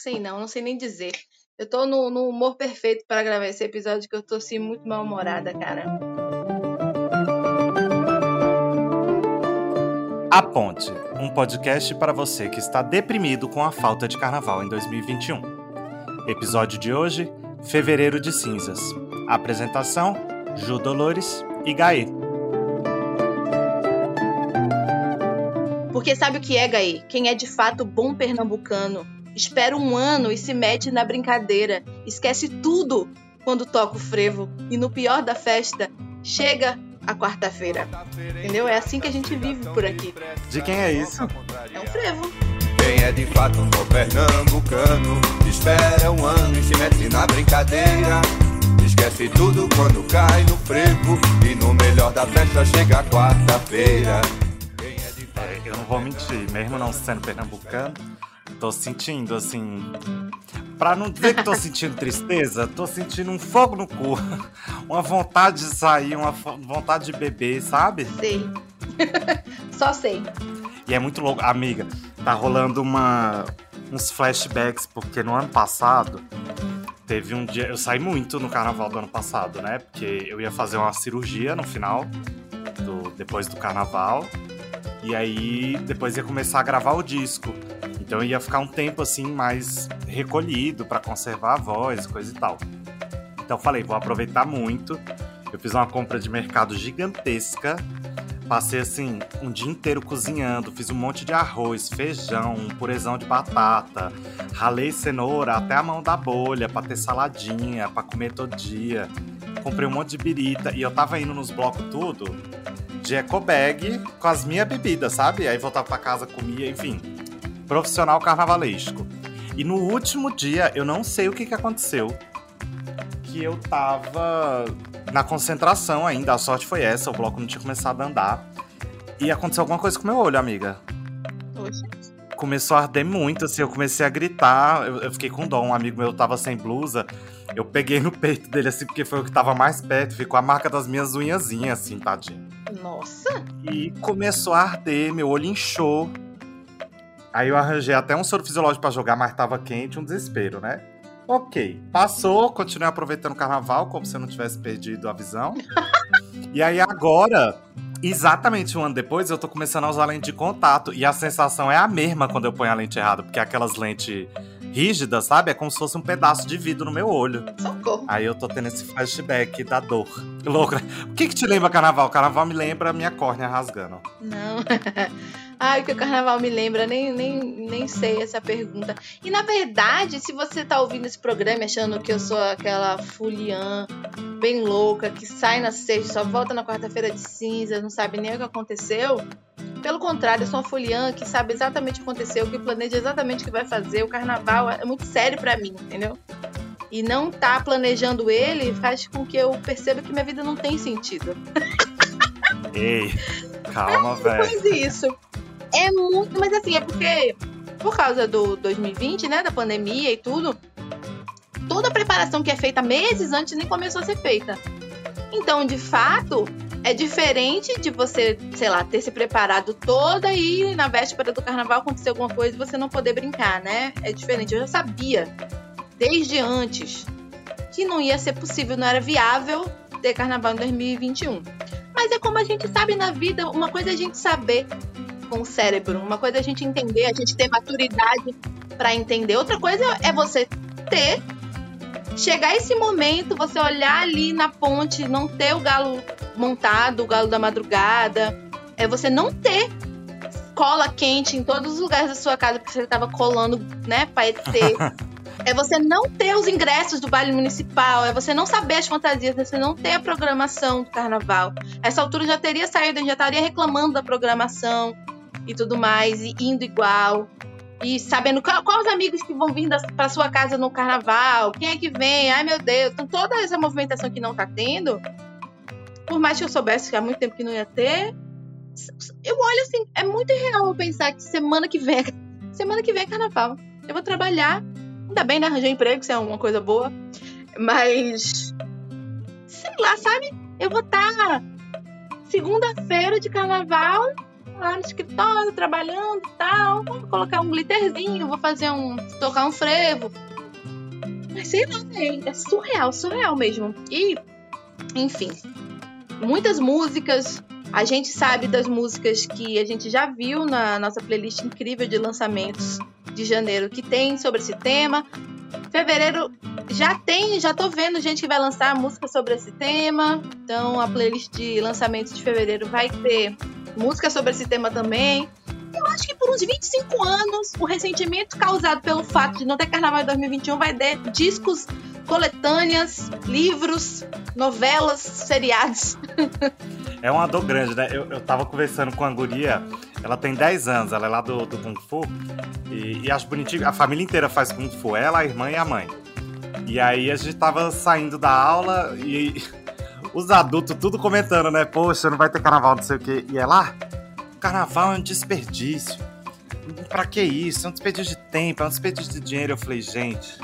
sei não, não sei nem dizer. Eu tô no, no humor perfeito para gravar esse episódio que eu tô assim muito mal-humorada, cara. A Ponte, um podcast para você que está deprimido com a falta de carnaval em 2021. Episódio de hoje, Fevereiro de Cinzas. Apresentação: Ju Dolores e Gaê. Porque sabe o que é, Gaê? Quem é de fato bom pernambucano espera um ano e se mete na brincadeira, esquece tudo quando toca o frevo e no pior da festa chega a quarta-feira. Entendeu? É assim que a gente vive por aqui. De quem é isso? É um frevo. Quem é de fato um pernambucano Espera um ano e se mete na brincadeira Esquece tudo quando cai no frevo E no melhor da festa chega a quarta-feira É, eu não vou mentir, mesmo não sendo pernambucano, tô sentindo assim. Pra não dizer que tô sentindo tristeza, tô sentindo um fogo no cu. Uma vontade de sair, uma vontade de beber, sabe? Sei. Só sei. E é muito louco. Amiga, tá rolando uma, uns flashbacks, porque no ano passado teve um dia. Eu saí muito no carnaval do ano passado, né? Porque eu ia fazer uma cirurgia no final, do, depois do carnaval. E aí depois ia começar a gravar o disco. Então ia ficar um tempo assim mais recolhido pra conservar a voz, coisa e tal. Então falei, vou aproveitar muito. Eu fiz uma compra de mercado gigantesca. Passei assim um dia inteiro cozinhando, fiz um monte de arroz, feijão, um purezão de batata, ralei cenoura até a mão da bolha pra ter saladinha, pra comer todo dia. Comprei um monte de birita e eu tava indo nos blocos tudo de eco bag com as minhas bebidas, sabe? Aí voltava pra casa, comia, enfim. Profissional carnavalesco. E no último dia, eu não sei o que, que aconteceu. Que eu tava na concentração ainda. A sorte foi essa, o bloco não tinha começado a andar. E aconteceu alguma coisa com meu olho, amiga. Começou a arder muito, assim, eu comecei a gritar. Eu, eu fiquei com dó. Um amigo meu tava sem blusa. Eu peguei no peito dele, assim, porque foi o que tava mais perto. Ficou a marca das minhas unhazinhas, assim, tadinho. Nossa. E começou a arder, meu olho inchou. Aí eu arranjei até um soro fisiológico pra jogar, mas tava quente, um desespero, né? Ok, passou, continuei aproveitando o carnaval, como se eu não tivesse perdido a visão. e aí agora, exatamente um ano depois, eu tô começando a usar lente de contato. E a sensação é a mesma quando eu ponho a lente errada, porque aquelas lentes rígidas, sabe? É como se fosse um pedaço de vidro no meu olho. Socorro. Aí eu tô tendo esse flashback da dor. Louco, né? O que que te lembra carnaval? Carnaval me lembra a minha córnea rasgando. Não. Ai, o que o carnaval me lembra, nem, nem, nem sei essa pergunta. E na verdade, se você tá ouvindo esse programa achando que eu sou aquela fuliã bem louca, que sai na sexta, só volta na quarta-feira de cinza, não sabe nem o que aconteceu. Pelo contrário, eu sou uma fuliã que sabe exatamente o que aconteceu, que planeja exatamente o que vai fazer. O carnaval é muito sério pra mim, entendeu? E não tá planejando ele faz com que eu perceba que minha vida não tem sentido. Ei, calma, velho. Mas isso. É muito. Mas assim, é porque, por causa do 2020, né? Da pandemia e tudo, toda a preparação que é feita meses antes nem começou a ser feita. Então, de fato, é diferente de você, sei lá, ter se preparado toda e na véspera do carnaval acontecer alguma coisa e você não poder brincar, né? É diferente. Eu já sabia, desde antes, que não ia ser possível, não era viável ter carnaval em 2021. Mas é como a gente sabe na vida, uma coisa é a gente saber com o cérebro, uma coisa é a gente entender, a gente ter maturidade para entender. Outra coisa é você ter chegar esse momento, você olhar ali na ponte, não ter o galo montado, o galo da madrugada, é você não ter cola quente em todos os lugares da sua casa porque você tava colando, né, paetê. É você não ter os ingressos do baile municipal, é você não saber as fantasias, é você não ter a programação do carnaval. Essa altura já teria saído, já estaria reclamando da programação e tudo mais, e indo igual. E sabendo qual, quais os amigos que vão vir da, pra sua casa no carnaval, quem é que vem, ai meu Deus. Então toda essa movimentação que não tá tendo, por mais que eu soubesse que há muito tempo que não ia ter, eu olho assim, é muito irreal eu pensar que semana que vem, semana que vem é carnaval. Eu vou trabalhar, ainda bem, né? Arranjei emprego, isso é uma coisa boa. Mas, sei lá, sabe? Eu vou estar segunda-feira de carnaval lá no escritório, trabalhando e tal. Vou colocar um glitterzinho, vou fazer um. tocar um frevo. Mas sei lá, é, é surreal, surreal mesmo. E, enfim, muitas músicas. A gente sabe das músicas que a gente já viu na nossa playlist incrível de lançamentos de janeiro que tem sobre esse tema. Fevereiro já tem, já tô vendo gente que vai lançar música sobre esse tema. Então a playlist de lançamentos de fevereiro vai ter música sobre esse tema também. Eu acho que por uns 25 anos, o ressentimento causado pelo fato de não ter carnaval em 2021 vai ter discos, coletâneas, livros, novelas, seriados. É uma dor grande, né? Eu, eu tava conversando com a guria, ela tem 10 anos, ela é lá do, do Kung Fu. E, e acho bonitinho, a família inteira faz Kung Fu, ela, a irmã e a mãe. E aí a gente tava saindo da aula e os adultos tudo comentando, né? Poxa, não vai ter carnaval, não sei o quê. E ela, ah, carnaval é um desperdício. Pra que isso? É um desperdício de tempo, é um desperdício de dinheiro. Eu falei, gente,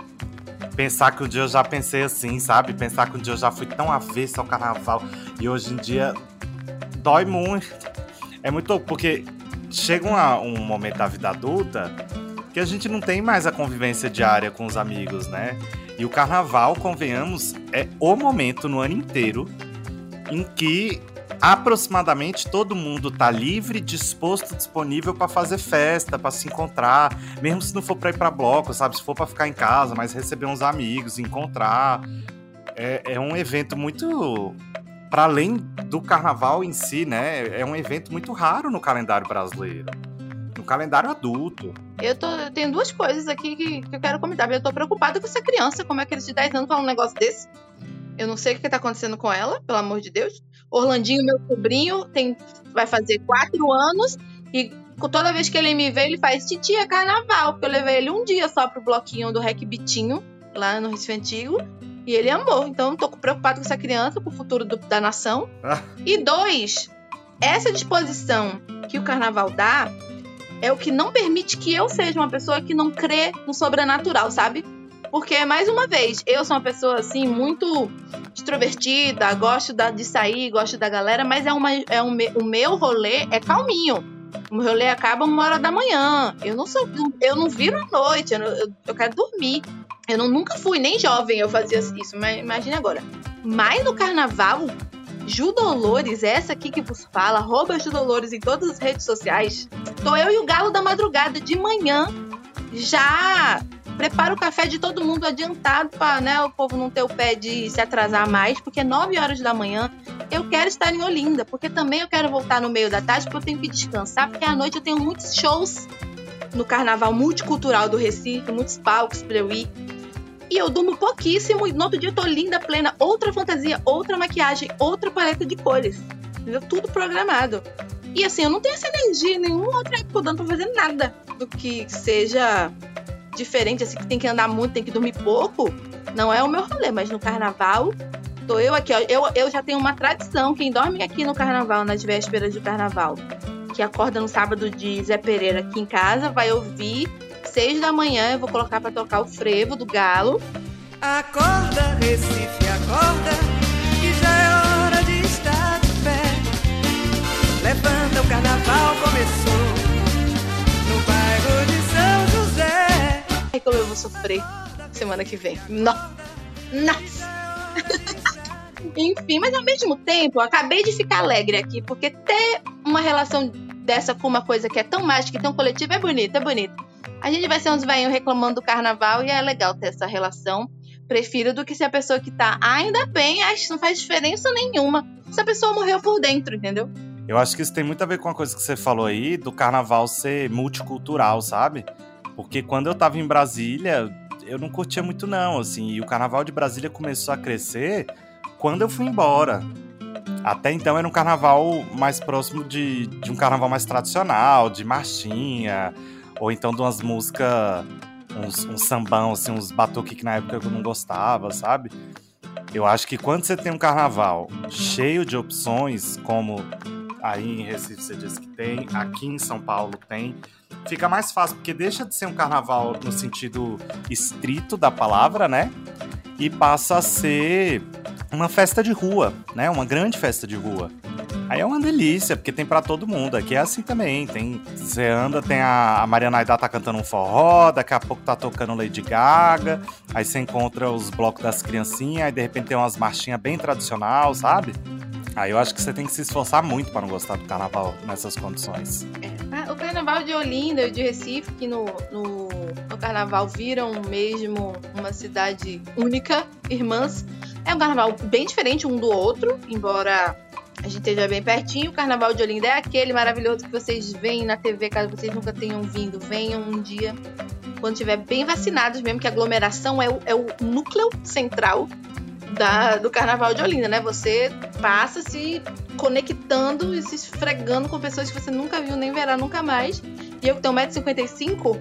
pensar que um dia eu já pensei assim, sabe? Pensar que um dia eu já fui tão avesso ao carnaval. E hoje em dia dói muito. É muito porque chega uma, um momento da vida adulta que a gente não tem mais a convivência diária com os amigos, né? E o carnaval, convenhamos, é o momento no ano inteiro em que aproximadamente todo mundo tá livre, disposto, disponível para fazer festa, para se encontrar, mesmo se não for para ir para bloco, sabe? Se for para ficar em casa, mas receber uns amigos, encontrar. É, é um evento muito para além do carnaval em si, né? É um evento muito raro no calendário brasileiro. Calendário adulto. Eu, tô, eu tenho duas coisas aqui que, que, eu quero comentar. Eu tô preocupada com essa criança. Como é que eles de 10 anos falam um negócio desse? Eu não sei o que tá acontecendo com ela, pelo amor de Deus. Orlandinho, meu sobrinho, tem, vai fazer 4 anos e toda vez que ele me vê, ele faz titia carnaval, porque eu levei ele um dia só pro bloquinho do Rec Bitinho, lá no Recife Antigo. E ele amou. Então, tô preocupado com essa criança, com o futuro do, da nação. Ah. E dois, essa disposição que o carnaval dá é o que não permite que eu seja uma pessoa que não crê no sobrenatural, sabe? Porque, mais uma vez, eu sou uma pessoa, assim, muito extrovertida, gosto da, de sair, gosto da galera, mas é, uma, é um, o meu rolê é calminho. O meu rolê acaba uma hora da manhã. Eu não sou, eu não viro à noite, eu, eu, eu quero dormir. Eu não, nunca fui, nem jovem eu fazia isso, mas imagine agora. Mas no carnaval, Ju Dolores, essa aqui que vos fala, arroba Ju Dolores em todas as redes sociais. Tô eu e o Galo da Madrugada de manhã, já prepara o café de todo mundo adiantado para né, o povo não ter o pé de se atrasar mais, porque 9 horas da manhã eu quero estar em Olinda, porque também eu quero voltar no meio da tarde, porque eu tenho que descansar, porque à noite eu tenho muitos shows no Carnaval Multicultural do Recife, muitos palcos para eu ir. E eu durmo pouquíssimo e no outro dia eu tô linda, plena, outra fantasia, outra maquiagem, outra paleta de cores. Entendeu? Tudo programado. E assim, eu não tenho essa energia nenhuma outra época dando pra fazer nada do que seja diferente, assim, que tem que andar muito, tem que dormir pouco. Não é o meu rolê, mas no carnaval, tô eu aqui, ó. Eu, eu já tenho uma tradição. Quem dorme aqui no carnaval, nas vésperas do carnaval, que acorda no sábado de Zé Pereira aqui em casa, vai ouvir seis da manhã eu vou colocar para tocar o frevo do galo. Acorda, Recife, acorda, que já é hora de estar de pé. Levanta, o carnaval começou no bairro de São José. Ai, como eu vou sofrer semana que vem. Nossa! Nossa! Enfim, mas ao mesmo tempo, eu acabei de ficar alegre aqui, porque ter uma relação dessa com uma coisa que é tão mágica e tão coletiva é bonito, é bonito. A gente vai ser uns velhinhos reclamando do carnaval e é legal ter essa relação. Prefiro do que se a pessoa que tá, ainda bem, acho não faz diferença nenhuma. Se a pessoa morreu por dentro, entendeu? Eu acho que isso tem muito a ver com a coisa que você falou aí, do carnaval ser multicultural, sabe? Porque quando eu tava em Brasília, eu não curtia muito não, assim, e o carnaval de Brasília começou a crescer quando eu fui embora. Até então era um carnaval mais próximo de, de um carnaval mais tradicional, de marchinha, ou então de umas músicas, uns, uns sambão, assim, uns batuque que na época eu não gostava, sabe? Eu acho que quando você tem um carnaval cheio de opções, como aí em Recife você disse que tem, aqui em São Paulo tem, fica mais fácil, porque deixa de ser um carnaval no sentido estrito da palavra, né? E passa a ser uma festa de rua, né? Uma grande festa de rua. Aí é uma delícia, porque tem para todo mundo. Aqui é assim também. Tem, você anda, tem a, a Mariana Aida tá cantando um forró, daqui a pouco tá tocando Lady Gaga, aí você encontra os blocos das criancinhas, aí de repente tem umas marchinhas bem tradicional, sabe? Aí eu acho que você tem que se esforçar muito para não gostar do carnaval nessas condições. É. O carnaval de Olinda e de Recife, que no, no, no, carnaval viram mesmo uma cidade única, irmãs. É um carnaval bem diferente um do outro, embora a gente esteja bem pertinho. O carnaval de Olinda é aquele maravilhoso que vocês veem na TV, caso vocês nunca tenham vindo. Venham um dia, quando estiver bem vacinados mesmo, que a aglomeração é o, é o núcleo central da, do Carnaval de Olinda, né? Você passa se conectando e se esfregando com pessoas que você nunca viu nem verá nunca mais. E eu que tenho 1,55m,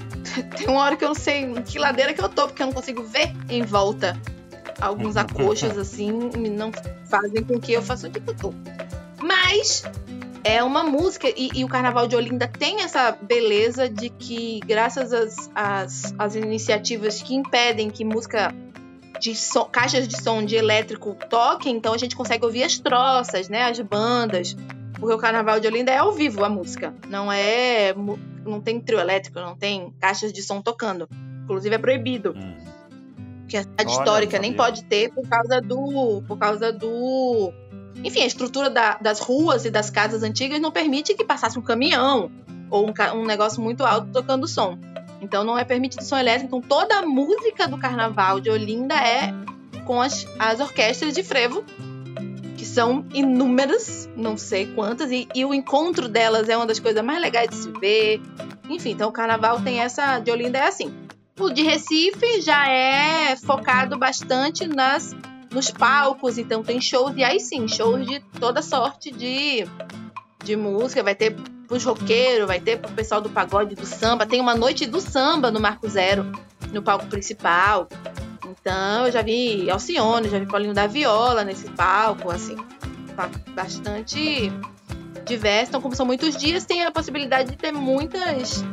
tem uma hora que eu não sei que ladeira que eu tô, porque eu não consigo ver em volta. Alguns acochos assim não fazem com que eu faça o tô. Mas é uma música, e, e, o Carnaval de Olinda tem essa beleza de que, graças às, às, às iniciativas que impedem que música de som, caixas de som de elétrico toquem, então a gente consegue ouvir as troças, né, as bandas. Porque o Carnaval de Olinda é ao vivo a música, não é não tem trio elétrico, não tem caixas de som tocando. Inclusive é proibido. Hum. Que a cidade Olha, histórica nem pode ter por causa do por causa do enfim, a estrutura da, das ruas e das casas antigas não permite que passasse um caminhão ou um, um negócio muito alto tocando som. Então não é permitido som elétrico. Então toda a música do carnaval de Olinda é com as, as orquestras de frevo, que são inúmeras, não sei quantas, e, e, o encontro delas é uma das coisas mais legais de se ver. Enfim, então o carnaval tem essa. De Olinda é assim. O de Recife já é focado bastante nas nos palcos, então tem shows, e aí sim, shows de toda sorte de, de música. Vai ter pros roqueiros, vai ter pro pessoal do pagode, do samba. Tem uma noite do samba no Marco Zero, no palco principal. Então, eu já vi Alcione, já vi Paulinho da Viola nesse palco, assim, bastante diverso. Então, como são muitos dias, tem a possibilidade de ter muitos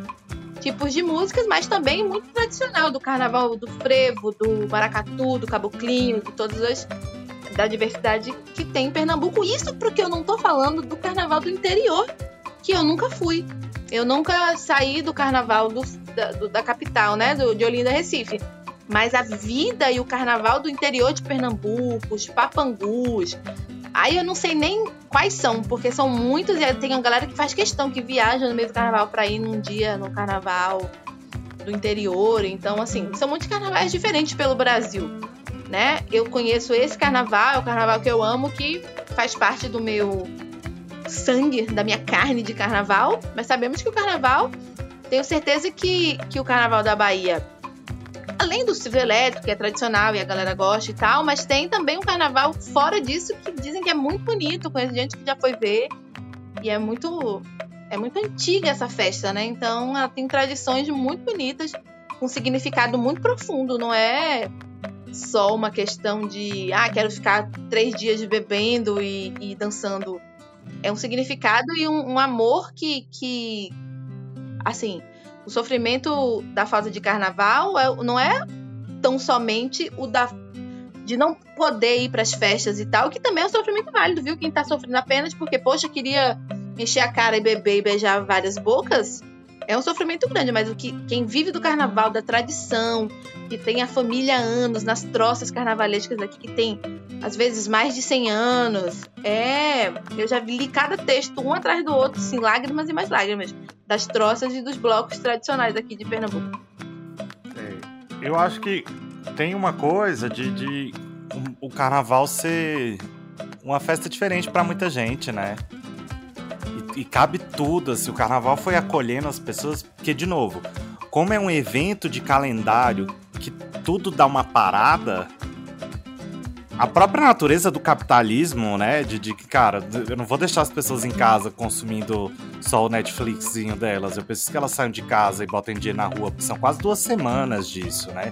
tipos de músicas, mas também muito tradicional do carnaval, do frevo, do maracatu, do caboclinho, de todas as da diversidade que tem em Pernambuco. Isso porque eu não tô falando do carnaval do interior, que eu nunca fui. Eu nunca saí do carnaval do, da, do, da, capital, né? Do, de Olinda, Recife. Mas a vida e o carnaval do interior de Pernambuco, os papangus. Aí eu não sei nem quais são, porque são muitos e tem uma galera que faz questão, que viaja no meio do carnaval para ir num dia no carnaval do interior. Então, assim, são muitos carnavais diferentes pelo Brasil. Né? Eu conheço esse carnaval, é o carnaval que eu amo, que faz parte do meu sangue da minha carne de carnaval, mas sabemos que o carnaval, tenho certeza que, que o carnaval da Bahia, além do civil elétrico, que é tradicional e a galera gosta e tal, mas tem também um carnaval fora disso que dizem que é muito bonito, conheço gente que já foi ver, e é muito. É muito antiga essa festa, né? Então ela tem tradições muito bonitas, com significado muito profundo, não é só uma questão de ah, quero ficar três dias bebendo e, e dançando é um significado e um, um amor que, que, assim, o sofrimento da fase de carnaval é, não é tão somente o da de não poder ir para as festas e tal, que também é um sofrimento válido, viu? Quem tá sofrendo apenas porque, poxa, queria encher a cara e beber e beijar várias bocas, é um sofrimento grande, mas o que quem vive do carnaval, da tradição, que tem a família há anos, nas troças carnavalescas aqui, que tem às vezes mais de 100 anos, é. Eu já li cada texto um atrás do outro, assim, lágrimas e mais lágrimas, das troças e dos blocos tradicionais aqui de Pernambuco. É, eu acho que tem uma coisa de, de o carnaval ser uma festa diferente para muita gente, né? E cabe tudo, assim, o carnaval foi acolhendo as pessoas, porque, de novo, como é um evento de calendário que tudo dá uma parada, a própria natureza do capitalismo, né? De, de que, cara, eu não vou deixar as pessoas em casa consumindo só o Netflixzinho delas. Eu preciso que elas saiam de casa e botem dia na rua, porque são quase duas semanas disso, né?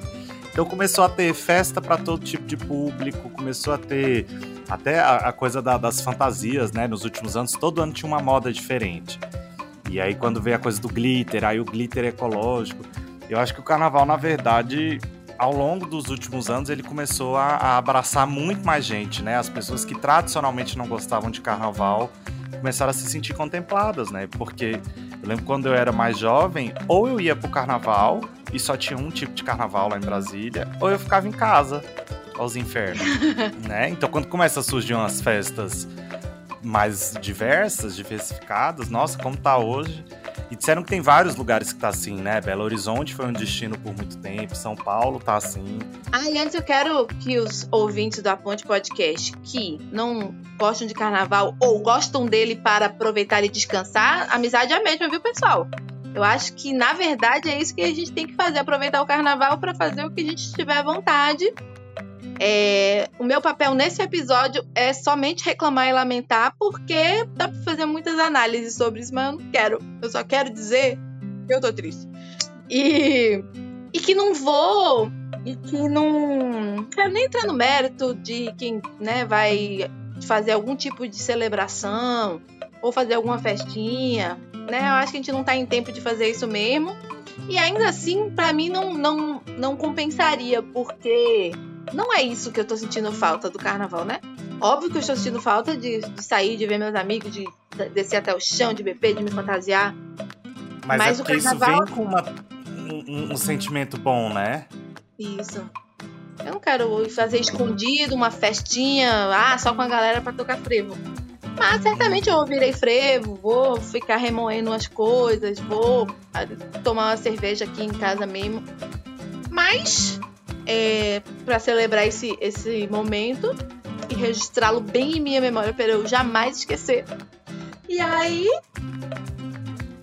Então começou a ter festa para todo tipo de público, começou a ter até a, a coisa da, das fantasias, né? Nos últimos anos, todo ano tinha uma moda diferente. E aí, quando veio a coisa do glitter, aí o glitter ecológico. Eu acho que o carnaval, na verdade, ao longo dos últimos anos ele começou a, a, abraçar muito mais gente, né? As pessoas que tradicionalmente não gostavam de carnaval começaram a se sentir contempladas, né? Porque eu lembro quando eu era mais jovem, ou eu ia pro carnaval e só tinha um tipo de carnaval lá em Brasília, ou eu ficava em casa aos infernos, né? Então quando começa a surgir umas festas mais diversas, diversificadas, nossa, como tá hoje, e disseram que tem vários lugares que tá assim, né? Belo Horizonte foi um destino por muito tempo, São Paulo tá assim. Ah, e antes eu quero que os ouvintes da Ponte Podcast que não gostam de carnaval ou gostam dele para aproveitar e descansar, amizade é a mesma, viu, pessoal? Eu acho que, na verdade, é isso que a gente tem que fazer: aproveitar o carnaval para fazer o que a gente tiver vontade é, o meu papel nesse episódio é somente reclamar e lamentar, porque dá pra fazer muitas análises sobre isso, mas eu não quero. Eu só quero dizer que eu tô triste. E, e que não vou. E que não. Quero nem entrar no mérito de quem né, vai fazer algum tipo de celebração ou fazer alguma festinha. Né? Eu acho que a gente não tá em tempo de fazer isso mesmo. E ainda assim, para mim, não, não, não compensaria, porque não é isso que eu tô sentindo falta do carnaval, né? Óbvio que eu estou sentindo falta de, de sair, de ver meus amigos, de descer até o chão, de beber, de me fantasiar. Mas, Mas é porque carnaval... isso vem com uma, um, um sentimento bom, né? Isso. Eu não quero fazer escondido uma festinha, ah, só com a galera para tocar frevo. Mas certamente eu virei frevo, vou ficar remoendo as coisas, vou tomar uma cerveja aqui em casa mesmo. Mas é, para celebrar esse, esse momento e registrá-lo bem em minha memória para eu jamais esquecer. E aí,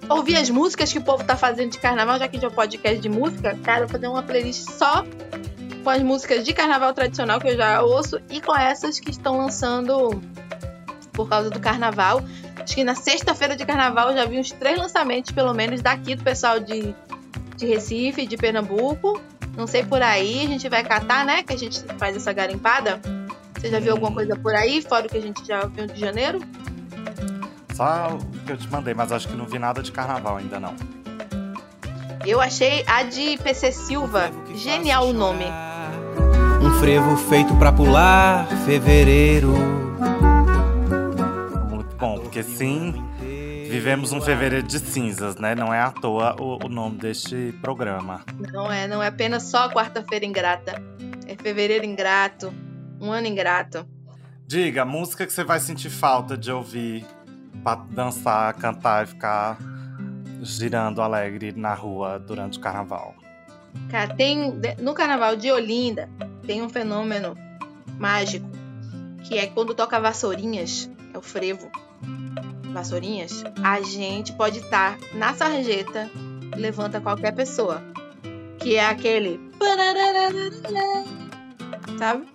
ouvir as músicas que o povo tá fazendo de carnaval, já que a gente é um podcast de música, cara, fazer uma playlist só com as músicas de carnaval tradicional que eu já ouço e com essas que estão lançando por causa do carnaval. Acho que na sexta-feira de carnaval eu já vi uns três lançamentos, pelo menos, daqui do pessoal de, de Recife, de Pernambuco. Não sei por aí, a gente vai catar, né? Que a gente faz essa garimpada. Você já viu alguma coisa por aí, fora o que a gente já viu de janeiro? Só o que eu te mandei, mas acho que não vi nada de carnaval ainda não. Eu achei a de PC Silva. Genial o nome. Um frevo feito pra pular, fevereiro. Muito bom, porque sim, Vivemos um fevereiro de cinzas, né? Não é à toa o, o nome deste programa. Não é, não é apenas só quarta-feira ingrata. É fevereiro ingrato, um ano ingrato. Diga, música que você vai sentir falta de ouvir pra dançar, cantar e ficar girando alegre na rua durante o carnaval. Cara, tem. No carnaval de Olinda tem um fenômeno mágico que é quando toca vassourinhas, é o frevo vassourinhas, a gente pode estar na sarjeta levanta qualquer pessoa. Que é aquele. Sabe?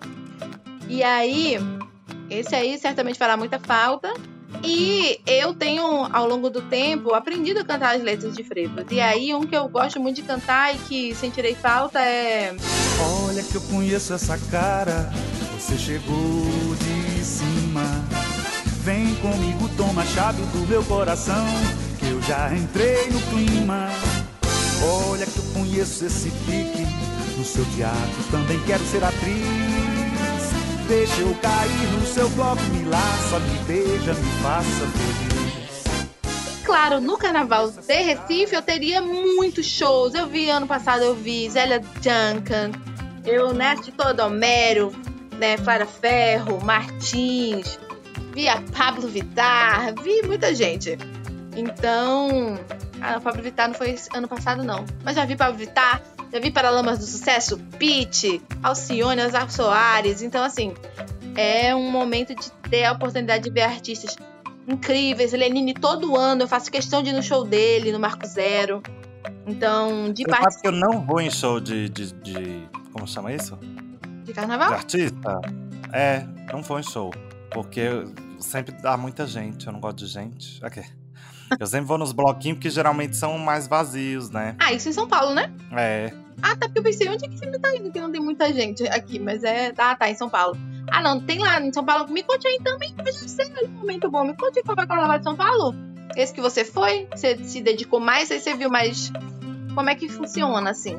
E aí, esse aí certamente fará muita falta. E eu tenho, ao longo do tempo, aprendido a cantar as letras de frevos. E aí, um que eu gosto muito de cantar e que sentirei falta é. Olha que eu conheço essa cara, você chegou de cima. Comigo, toma chave do meu coração, que eu já entrei no clima. Olha que eu conheço esse pique, no seu teatro também quero ser atriz. Deixa eu cair no seu bloco, me laça, me beija, me faça feliz. Claro, no carnaval de Recife eu teria muitos shows. Eu vi ano passado, eu vi Zélia Duncan, eu Neste Todo Homero, né, Clara Ferro, Martins, vi a Pablo Vittar, vi muita gente. Então, a Pablo Vittar não foi ano passado, não. Mas já vi Pablo Vittar, já vi Paralamas do Sucesso, Pete, Alcione, Azar Soares. Então, assim, é um momento de ter a oportunidade de ver artistas incríveis. Lenine, todo ano eu faço questão de ir no show dele, no Marco Zero. Então, de parte. que eu não vou em show de, de, de. Como chama isso? De carnaval? De artista? É, não vou em show. Porque sempre dá muita gente, eu não gosto de gente. Okay. Eu sempre vou nos bloquinhos porque geralmente são mais vazios, né? Ah, isso em São Paulo, né? É. Ah, tá, porque eu pensei, onde é que sempre tá indo? Que não tem muita gente aqui, mas é. Ah, tá, em São Paulo. Ah, não, tem lá em São Paulo. Me conte aí também, mas sei um momento bom. Me conte qual foi o carnaval de São Paulo. Esse que você foi? Você se dedicou mais? Aí você viu mais. Como é que funciona, assim?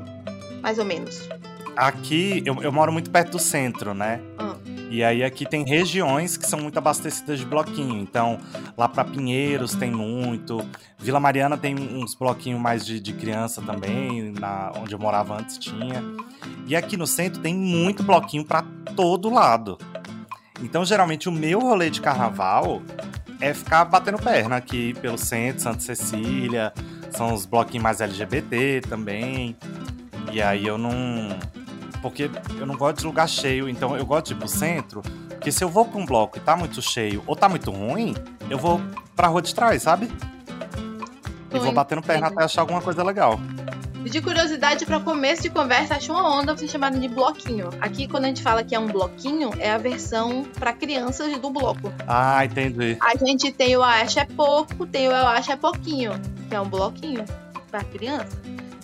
Mais ou menos. aqui eu, eu moro muito perto do centro, né? Ah. E aí aqui tem regiões que são muito abastecidas de bloquinho. Então, lá pra Pinheiros tem muito. Vila Mariana tem uns bloquinhos mais de, de criança também, na, onde eu morava antes tinha. E aqui no centro tem muito bloquinho pra todo lado. Então, geralmente, o meu rolê de carnaval é ficar batendo perna aqui pelo centro, Santa Cecília. São os bloquinhos mais LGBT também. E aí eu não. Porque eu não gosto de lugar cheio, então eu gosto de ir pro centro. Porque se eu vou pra um bloco e tá muito cheio ou tá muito ruim, eu vou pra rua de trás, sabe? E vou batendo perna até achar alguma coisa legal. De curiosidade, para começo de conversa, acho uma onda vocês chamarem de bloquinho. Aqui, quando a gente fala que é um bloquinho, é a versão para crianças do bloco. Ah, entendi. A gente tem o Acho é pouco, tem o Eu Acho é pouquinho, que é um bloquinho para criança.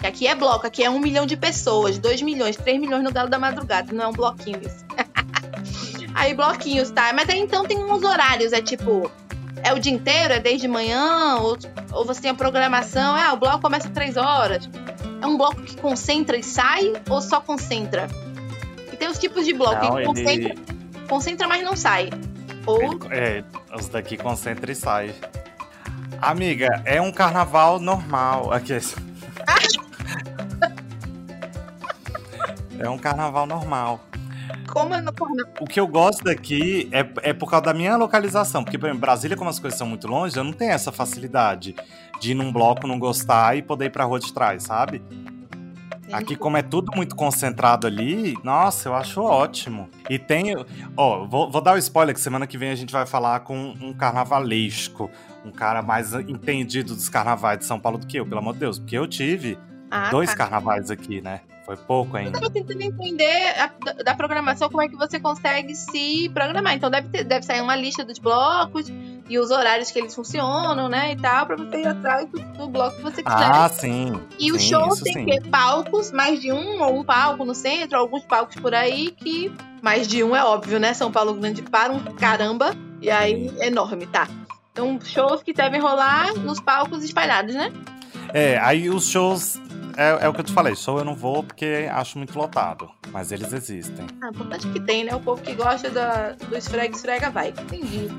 Que aqui é bloco, aqui é um milhão de pessoas, dois milhões, três milhões no Galo da Madrugada, não é um bloquinho isso. aí, bloquinhos, tá? Mas aí então tem uns horários, é tipo, é o dia inteiro, é desde manhã, ou, ou você tem a programação, ah, o bloco começa às três horas. É um bloco que concentra e sai ou só concentra? E tem os tipos de bloco, Não, ele- concentra, concentra, mas não sai. Ou é, os daqui concentra e sai. Amiga, é um carnaval normal. Aqui. É um carnaval normal. como no carnaval. O que eu gosto daqui é, é por causa da minha localização. Porque, por exemplo, Brasília, como as coisas são muito longe, eu não tenho essa facilidade de ir num bloco, não gostar e poder ir pra rua de trás, sabe? Aqui, como é tudo muito concentrado ali, nossa, eu acho ótimo. E tem. Ó, vou, vou dar o spoiler que semana que vem a gente vai falar com um carnavalesco. Um cara mais entendido dos carnavais de São Paulo do que eu, pelo amor de Deus. Porque eu tive Ah, dois tá. carnavais aqui, né? Foi pouco ainda. Eu tava tentando entender a- da, da programação como é que você consegue se programar. Então deve, ter, deve sair uma lista dos blocos e os horários que eles funcionam, né? E tal, pra você ir atrás do, do bloco que você quiser. Ah, sim. e o sim, show isso tem sim. que ter palcos, mais de um, ou um palco no centro, alguns palcos por aí, que mais de um é óbvio, né? São Paulo Grande para um caramba. E aí é enorme, tá? Então, shows que devem rolar nos palcos espalhados, né? É, aí os shows. É, é o que eu te falei, show eu não vou porque acho muito lotado. Mas eles existem. Ah, importante que tem, né? O povo que gosta da, do esfrega, esfrega, vai. Entendi.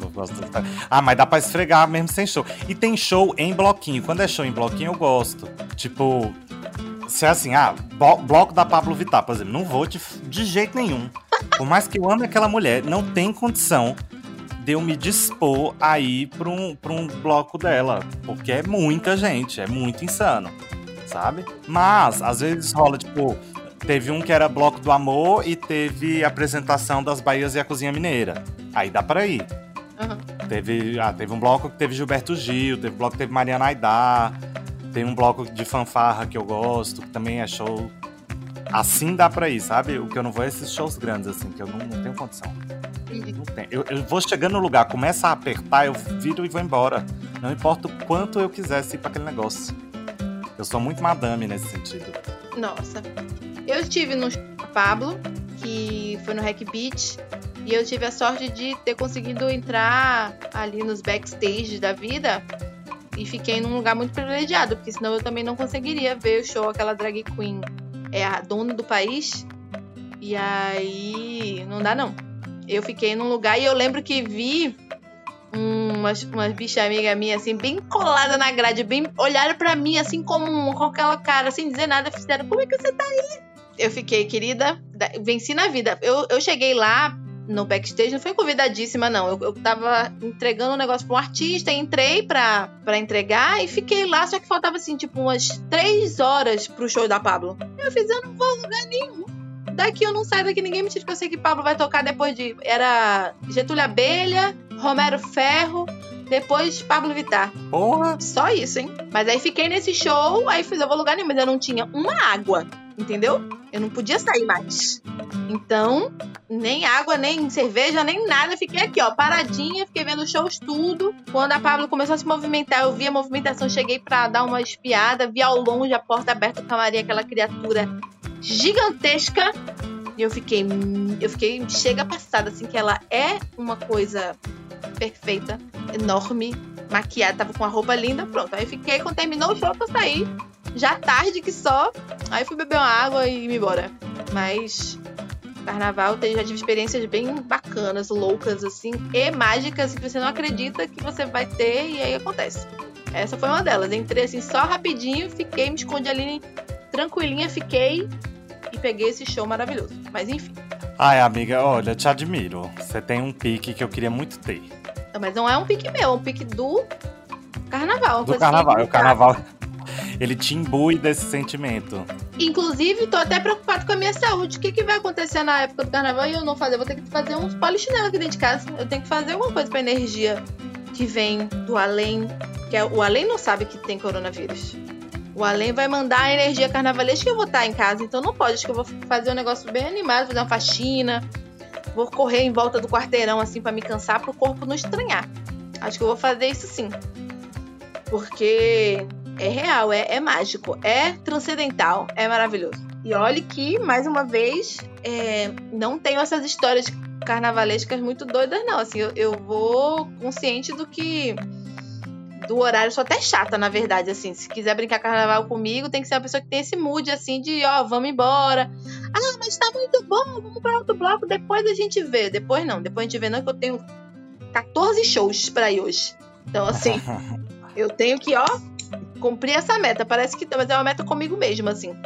Ah, mas dá pra esfregar mesmo sem show. E tem show em bloquinho. Quando é show em bloquinho, eu gosto. Tipo, se é assim, ah, bloco da Pablo Vittar, por exemplo, não vou de, de jeito nenhum. Por mais que eu ame aquela mulher, não tem condição de eu me dispor a ir pra um, pra um bloco dela. Porque é muita gente, é muito insano, sabe? Mas, às vezes rola, tipo, teve um que era bloco do amor e teve apresentação das Bahias e a Cozinha Mineira. Aí dá pra ir. Aham. Teve, ah, teve um bloco que teve Gilberto Gil, teve um bloco que teve Mariana Aidar, tem um bloco de fanfarra que eu gosto, que também é show. Assim dá pra ir, sabe? O que eu não vou é esses shows grandes, assim, que eu não, não tenho condição. Não tenho. Eu, eu vou chegando no lugar, começa a apertar, eu viro e vou embora. Não importa o quanto eu quisesse ir pra aquele negócio. Eu sou muito madame nesse sentido. Nossa. Eu estive no Pablo, que foi no Hack Beach, e eu tive a sorte de ter conseguido entrar ali nos backstage da vida e fiquei num lugar muito privilegiado, porque senão eu também não conseguiria ver o show aquela drag queen é a dona do país. E aí não dá não. Eu fiquei num lugar e eu lembro que vi umas, umas bichas amigas minhas, assim, bem colada na grade, bem olharam pra mim, assim, como com aquela cara, sem dizer nada, fizeram, como é que você tá aí? Eu fiquei, querida, da- venci na vida. Eu, eu cheguei lá no backstage, não foi convidadíssima, não. Eu, eu tava entregando um negócio pra um artista, entrei pra, entregar e fiquei lá, só que faltava, assim, tipo, umas três horas pro show da Pablo. Eu fiz, eu não vou lugar nenhum. Daqui eu não saio daqui, ninguém me tira, porque eu sei que Pablo vai tocar depois de. Era Getúlio Abelha, Romero Ferro, depois Pablo Vittar. Porra! Só isso, hein? Mas aí fiquei nesse show, aí fiz, eu vou lugar nenhum, mas eu não tinha uma água, entendeu? Eu não podia sair mais. Então, nem água, nem cerveja, nem nada. Fiquei aqui, ó, paradinha, fiquei vendo shows tudo. Quando a Pablo começou a se movimentar, eu vi a movimentação, cheguei pra dar uma espiada, vi ao longe a porta aberta do camarim, aquela criatura gigantesca. E eu fiquei, eu fiquei chega passada, assim, que ela é uma coisa perfeita, enorme, maquiada, tava com a roupa linda, pronto. Aí fiquei, quando terminou o show, eu saí. Já tarde que só. Aí fui beber uma água e ir embora. Mas carnaval eu já tive experiências bem bacanas, loucas, assim, e mágicas que você não acredita que você vai ter e aí acontece. Essa foi uma delas. Entrei assim só rapidinho, fiquei, me escondi ali tranquilinha, fiquei e peguei esse show maravilhoso. Mas enfim. Ai, amiga, olha, eu te admiro. Você tem um pique que eu queria muito ter. Mas não é um pique meu, é um pique do carnaval. Do coisa carnaval. que- O carnaval, ele te imbui desse sentimento. Inclusive, tô até preocupado com a minha saúde. O que, que vai acontecer na época do carnaval e eu não fazer? Eu vou ter que fazer uns polichinelo aqui dentro de casa. Eu tenho que fazer alguma coisa pra energia que vem do além. Que é, o além não sabe que tem coronavírus. O além vai mandar a energia carnavalesca e eu vou estar em casa. Então não pode. Acho que eu vou fazer um negócio bem animado, fazer uma faxina. Vou correr em volta do quarteirão assim pra me cansar, pro corpo não estranhar. Acho que eu vou fazer isso sim. Porque é real, é, é mágico, é transcendental, é maravilhoso. E olhe que, mais uma vez, é, não tenho essas histórias carnavalescas muito doidas, não. Assim, eu, eu vou consciente do que. Do horário, eu sou até chata, na verdade, assim. Se quiser brincar carnaval comigo, tem que ser uma pessoa que tem esse mood, assim, de, ó, vamos embora. Ah, mas tá muito bom, vamos pra outro bloco, depois a gente vê. Depois não, depois a gente vê não, que eu tenho 14 shows pra ir hoje. Então, assim, eu tenho que, ó, cumprir essa meta. Parece que mas é uma meta comigo mesmo, assim.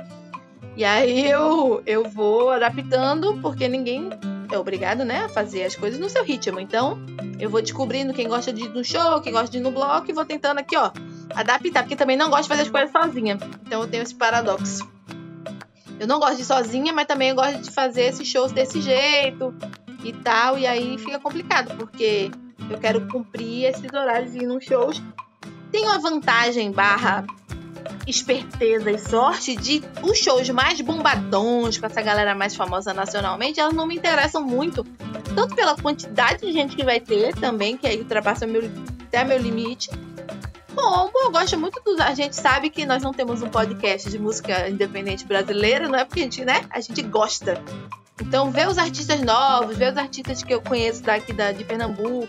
E aí eu, eu vou adaptando, porque ninguém é obrigado, né, a fazer as coisas no seu ritmo. Então, eu vou descobrindo quem gosta de ir no show, quem gosta de ir no bloco, e vou tentando aqui, ó, adaptar, porque também não gosto de fazer as coisas sozinha. Então eu tenho esse paradoxo. Eu não gosto de ir sozinha, mas também eu gosto de fazer esses shows desse jeito e tal, e aí fica complicado, porque eu quero cumprir esses horários e ir nos shows. Tenho a vantagem barra esperteza e sorte de os shows mais bombadões com essa galera mais famosa nacionalmente, elas não me interessam muito, tanto pela quantidade de gente que vai ter também, que aí ultrapassa meu, até meu limite. Como eu gosto muito dos. A gente sabe que nós não temos um podcast de música independente brasileira, não é porque a gente, né? A gente gosta. Então, ver os artistas novos, ver os artistas que eu conheço daqui da, de Pernambuco,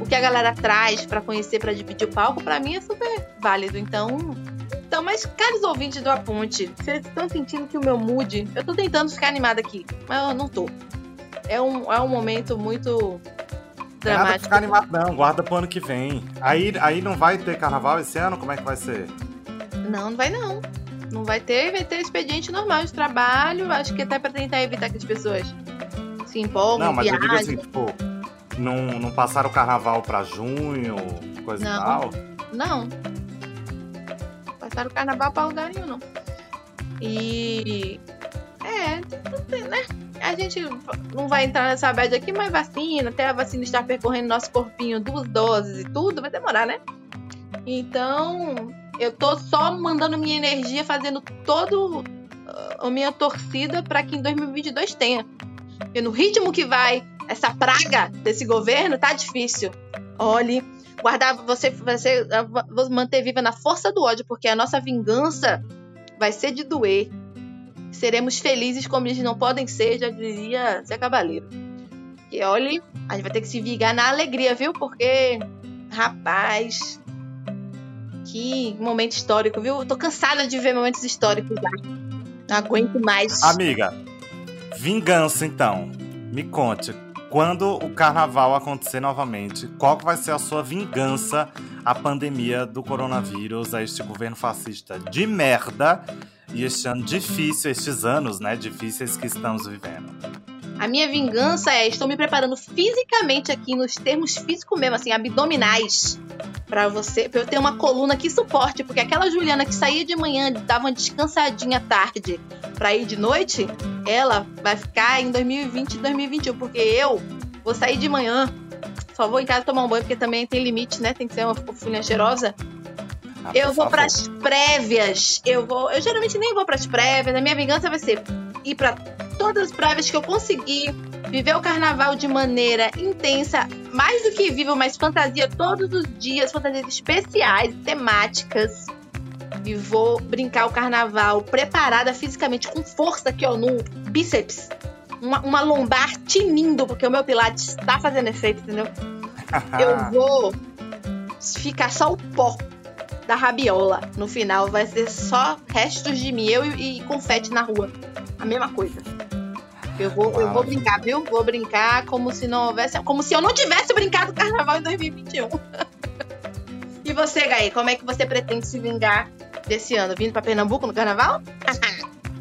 o que a galera traz pra conhecer, pra dividir o palco, pra mim é super válido. Então, então, mas caros ouvintes do Aponte, vocês estão sentindo que o meu mood, eu tô tentando ficar animada aqui, mas eu não tô. É um, é um momento muito Não é nada dramático. ficar animado, não. Guarda pro ano que vem. Aí, aí não vai ter carnaval esse ano? Como é que vai ser? Não, não vai não. Não vai ter, vai ter expediente normal de trabalho, acho que até pra tentar evitar que as pessoas se empolguem, Não, mas eu digo assim, tipo, não, não passaram o carnaval pra junho, coisa Não. e tal. Não. Passaram o carnaval pra lugar nenhum, não. E. É, né? A gente não vai entrar nessa bad aqui, mas vacina, até a vacina estar percorrendo nosso corpinho duas doses e tudo, vai demorar, né? Então, eu tô só mandando minha energia, fazendo todo uh, a minha torcida para que em 2022 tenha. Porque no ritmo que vai essa praga desse governo, tá difícil. Olhe, guardar você, você vou manter viva na força do ódio, porque a nossa vingança vai ser de doer. Seremos felizes como eles não podem ser, já diria Zé Cabaleiro. E olhe, a gente vai ter que se vingar na alegria, viu? Porque, rapaz, que momento histórico, viu? Tô cansada de ver momentos históricos já. Não aguento mais. Amiga, vingança então. Me conte, quando o carnaval acontecer novamente, qual vai ser a sua vingança à pandemia do coronavírus, a este governo fascista de merda e este ano difícil, estes anos, né, difíceis que estamos vivendo? A minha vingança é, estou me preparando fisicamente aqui, nos termos físicos mesmo, assim, abdominais, pra você, pra eu ter uma coluna que suporte, porque aquela Juliana que saía de manhã, dava uma descansadinha à tarde pra ir de noite, ela vai ficar em 2020 e 2021, porque eu vou sair de manhã, só vou em casa tomar um banho, porque também tem limite, né? Tem que ser uma folhinha cheirosa. Ah, Eu vou favor. pras prévias. Eu vou. Eu geralmente nem vou pras prévias. A minha vingança vai ser ir pra todas as prévias que eu conseguir. Viver o carnaval de maneira intensa, mais do que vivo, mas fantasia todos os dias, fantasias especiais, temáticas. E vou brincar o carnaval preparada fisicamente, com força aqui, ó, no bíceps. Uma, uma lombar tinindo, porque o meu pilates tá fazendo efeito, entendeu? Eu vou ficar só o pó da rabiola. No final vai ser só restos de mim, eu e, e confete na rua. A mesma coisa. Eu vou, eu vou brincar, viu? Vou brincar como se não houvesse. Como se eu não tivesse brincado carnaval em 2021. e você, Gaí, como é que você pretende se vingar desse ano? Vindo pra Pernambuco no carnaval?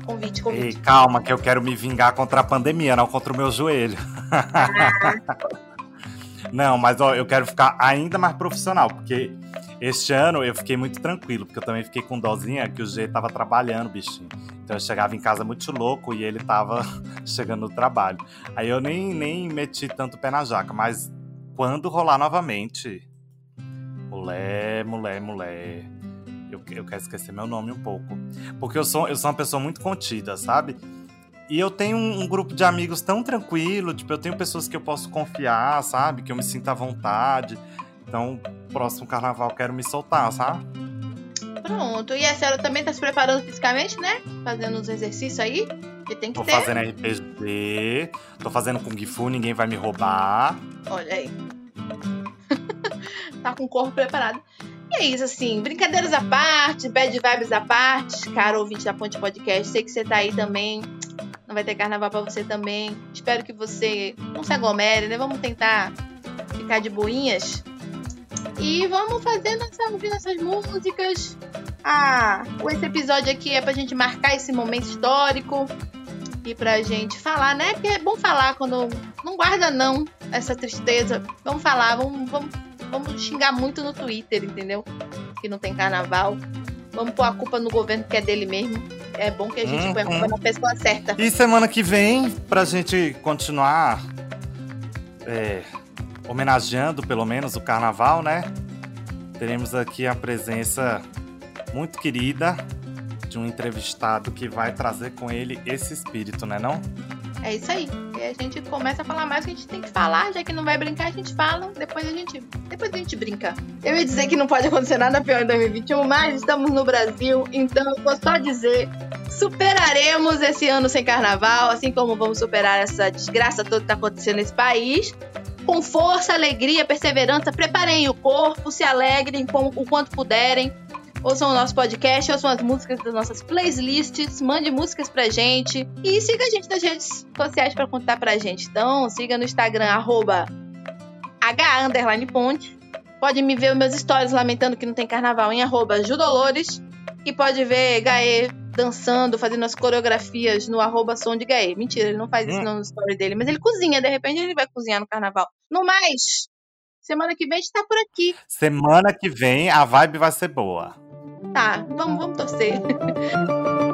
convite, convite. Ei, calma, que eu quero me vingar contra a pandemia, não contra o meu joelho. não, mas ó, eu quero ficar ainda mais profissional, porque este ano eu fiquei muito tranquilo, porque eu também fiquei com dozinha que o G tava trabalhando, bichinho. Então eu chegava em casa muito louco e ele tava chegando no trabalho. Aí eu nem, nem meti tanto pé na jaca, mas quando rolar novamente, mulher, mulher, mulher, eu, eu quero esquecer meu nome um pouco. Porque eu sou, eu sou uma pessoa muito contida, sabe? E eu tenho um, um, grupo de amigos tão tranquilo, tipo, eu tenho pessoas que eu posso confiar, sabe? Que eu me sinto à vontade. Então, próximo carnaval quero me soltar, sabe? Pronto. E a senhora também tá se preparando fisicamente, né? Fazendo uns exercícios aí. Que tem que tô ter. fazendo RPG, tô fazendo Kung Fu, ninguém vai me roubar. Olha aí. tá com o corpo preparado. E é isso, assim, brincadeiras à parte, bad vibes à parte, caro ouvinte da Ponte Podcast, sei que você tá aí também, não vai ter carnaval pra você também. Espero que você não se aglomere, né? Vamos tentar ficar de boinhas. E vamos fazer nossa, ouvir nossas músicas. Ah, esse episódio aqui é pra gente marcar esse momento histórico e pra gente falar, né? Porque é bom falar quando não guarda não essa tristeza. Vamos falar, vamos, vamos, vamos xingar muito no Twitter, entendeu? Que não tem carnaval. Vamos pôr a culpa no governo que é dele mesmo. É bom que a gente uhum. põe a culpa na pessoa certa. E semana que vem, pra gente continuar é, homenageando pelo menos o carnaval, né? Teremos aqui a presença muito querida de um entrevistado que vai trazer com ele esse espírito, né não? É isso aí. E a gente começa a falar mais que a gente tem que falar, já que não vai brincar, a gente fala, depois a gente, depois a gente brinca. Eu ia dizer que não pode acontecer nada pior em 2021, mas estamos no Brasil, então eu vou só dizer, superaremos esse ano sem carnaval, assim como vamos superar essa desgraça toda que está acontecendo nesse país com força, alegria, perseverança, preparem o corpo, se alegrem com, o quanto puderem. Ouçam o nosso podcast, ouçam as músicas das nossas playlists, mande músicas pra gente e siga a gente nas redes sociais para contar pra gente. Então, siga no Instagram, arroba h_ponte. Pode me ver meus stories lamentando que não tem carnaval em arroba judolores. E pode ver Gaê dançando, fazendo as coreografias no arroba som de Gaê. Mentira, ele não faz isso hum. no story dele, mas ele cozinha, de repente ele vai cozinhar no carnaval. No mais, semana que vem a gente tá por aqui. Semana que vem a vibe vai ser boa. Tá, vamos, vamos torcer.